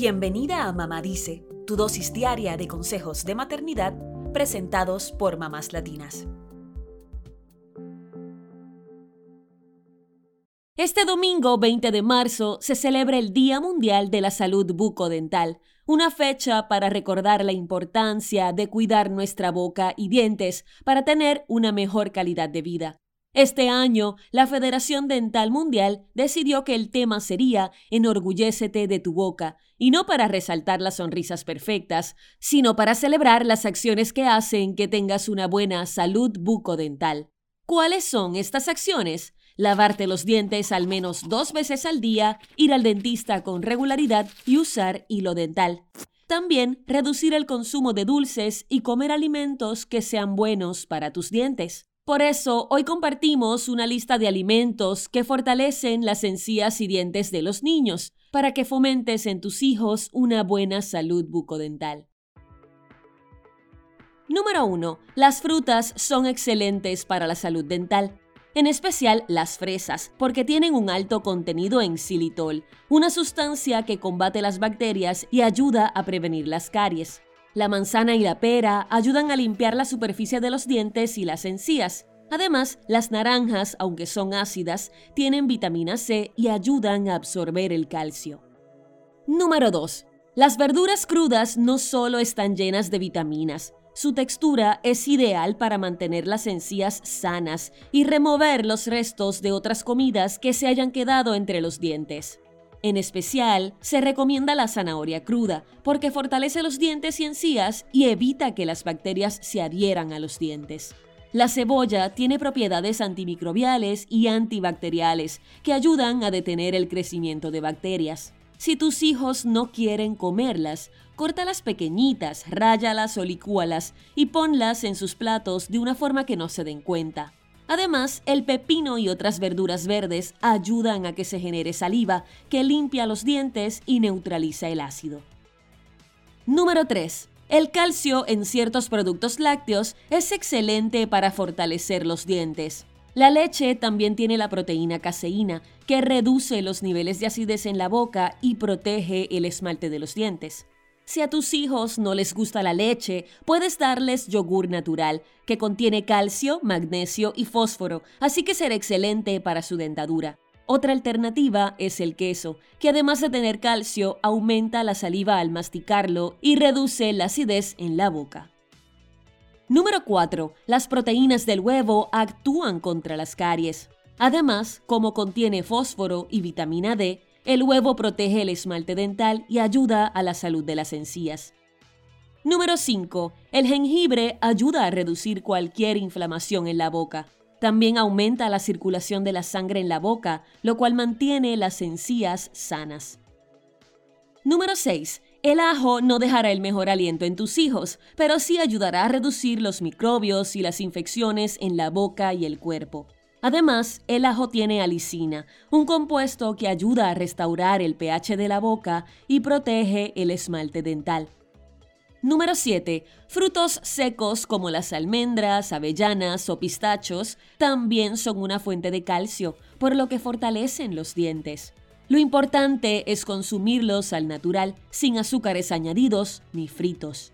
Bienvenida a Mamá Dice, tu dosis diaria de consejos de maternidad presentados por mamás latinas. Este domingo 20 de marzo se celebra el Día Mundial de la Salud Bucodental, una fecha para recordar la importancia de cuidar nuestra boca y dientes para tener una mejor calidad de vida. Este año, la Federación Dental Mundial decidió que el tema sería Enorgullécete de tu boca, y no para resaltar las sonrisas perfectas, sino para celebrar las acciones que hacen que tengas una buena salud bucodental. ¿Cuáles son estas acciones? Lavarte los dientes al menos dos veces al día, ir al dentista con regularidad y usar hilo dental. También reducir el consumo de dulces y comer alimentos que sean buenos para tus dientes. Por eso, hoy compartimos una lista de alimentos que fortalecen las encías y dientes de los niños, para que fomentes en tus hijos una buena salud bucodental. Número 1. Las frutas son excelentes para la salud dental. En especial las fresas, porque tienen un alto contenido en xilitol, una sustancia que combate las bacterias y ayuda a prevenir las caries. La manzana y la pera ayudan a limpiar la superficie de los dientes y las encías. Además, las naranjas, aunque son ácidas, tienen vitamina C y ayudan a absorber el calcio. Número 2. Las verduras crudas no solo están llenas de vitaminas, su textura es ideal para mantener las encías sanas y remover los restos de otras comidas que se hayan quedado entre los dientes. En especial, se recomienda la zanahoria cruda porque fortalece los dientes y encías y evita que las bacterias se adhieran a los dientes. La cebolla tiene propiedades antimicrobiales y antibacteriales que ayudan a detener el crecimiento de bacterias. Si tus hijos no quieren comerlas, córtalas pequeñitas, ráyalas o licúalas y ponlas en sus platos de una forma que no se den cuenta. Además, el pepino y otras verduras verdes ayudan a que se genere saliva que limpia los dientes y neutraliza el ácido. Número 3. El calcio en ciertos productos lácteos es excelente para fortalecer los dientes. La leche también tiene la proteína caseína, que reduce los niveles de acidez en la boca y protege el esmalte de los dientes. Si a tus hijos no les gusta la leche, puedes darles yogur natural, que contiene calcio, magnesio y fósforo, así que será excelente para su dentadura. Otra alternativa es el queso, que además de tener calcio, aumenta la saliva al masticarlo y reduce la acidez en la boca. Número 4. Las proteínas del huevo actúan contra las caries. Además, como contiene fósforo y vitamina D, el huevo protege el esmalte dental y ayuda a la salud de las encías. Número 5. El jengibre ayuda a reducir cualquier inflamación en la boca. También aumenta la circulación de la sangre en la boca, lo cual mantiene las encías sanas. Número 6. El ajo no dejará el mejor aliento en tus hijos, pero sí ayudará a reducir los microbios y las infecciones en la boca y el cuerpo. Además, el ajo tiene alicina, un compuesto que ayuda a restaurar el pH de la boca y protege el esmalte dental. Número 7. Frutos secos como las almendras, avellanas o pistachos también son una fuente de calcio, por lo que fortalecen los dientes. Lo importante es consumirlos al natural, sin azúcares añadidos ni fritos.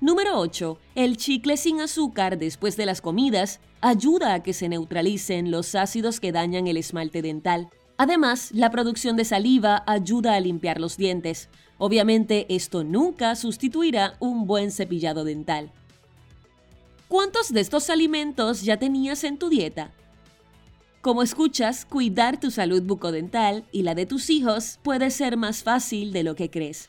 Número 8. El chicle sin azúcar después de las comidas ayuda a que se neutralicen los ácidos que dañan el esmalte dental. Además, la producción de saliva ayuda a limpiar los dientes. Obviamente, esto nunca sustituirá un buen cepillado dental. ¿Cuántos de estos alimentos ya tenías en tu dieta? Como escuchas, cuidar tu salud bucodental y la de tus hijos puede ser más fácil de lo que crees.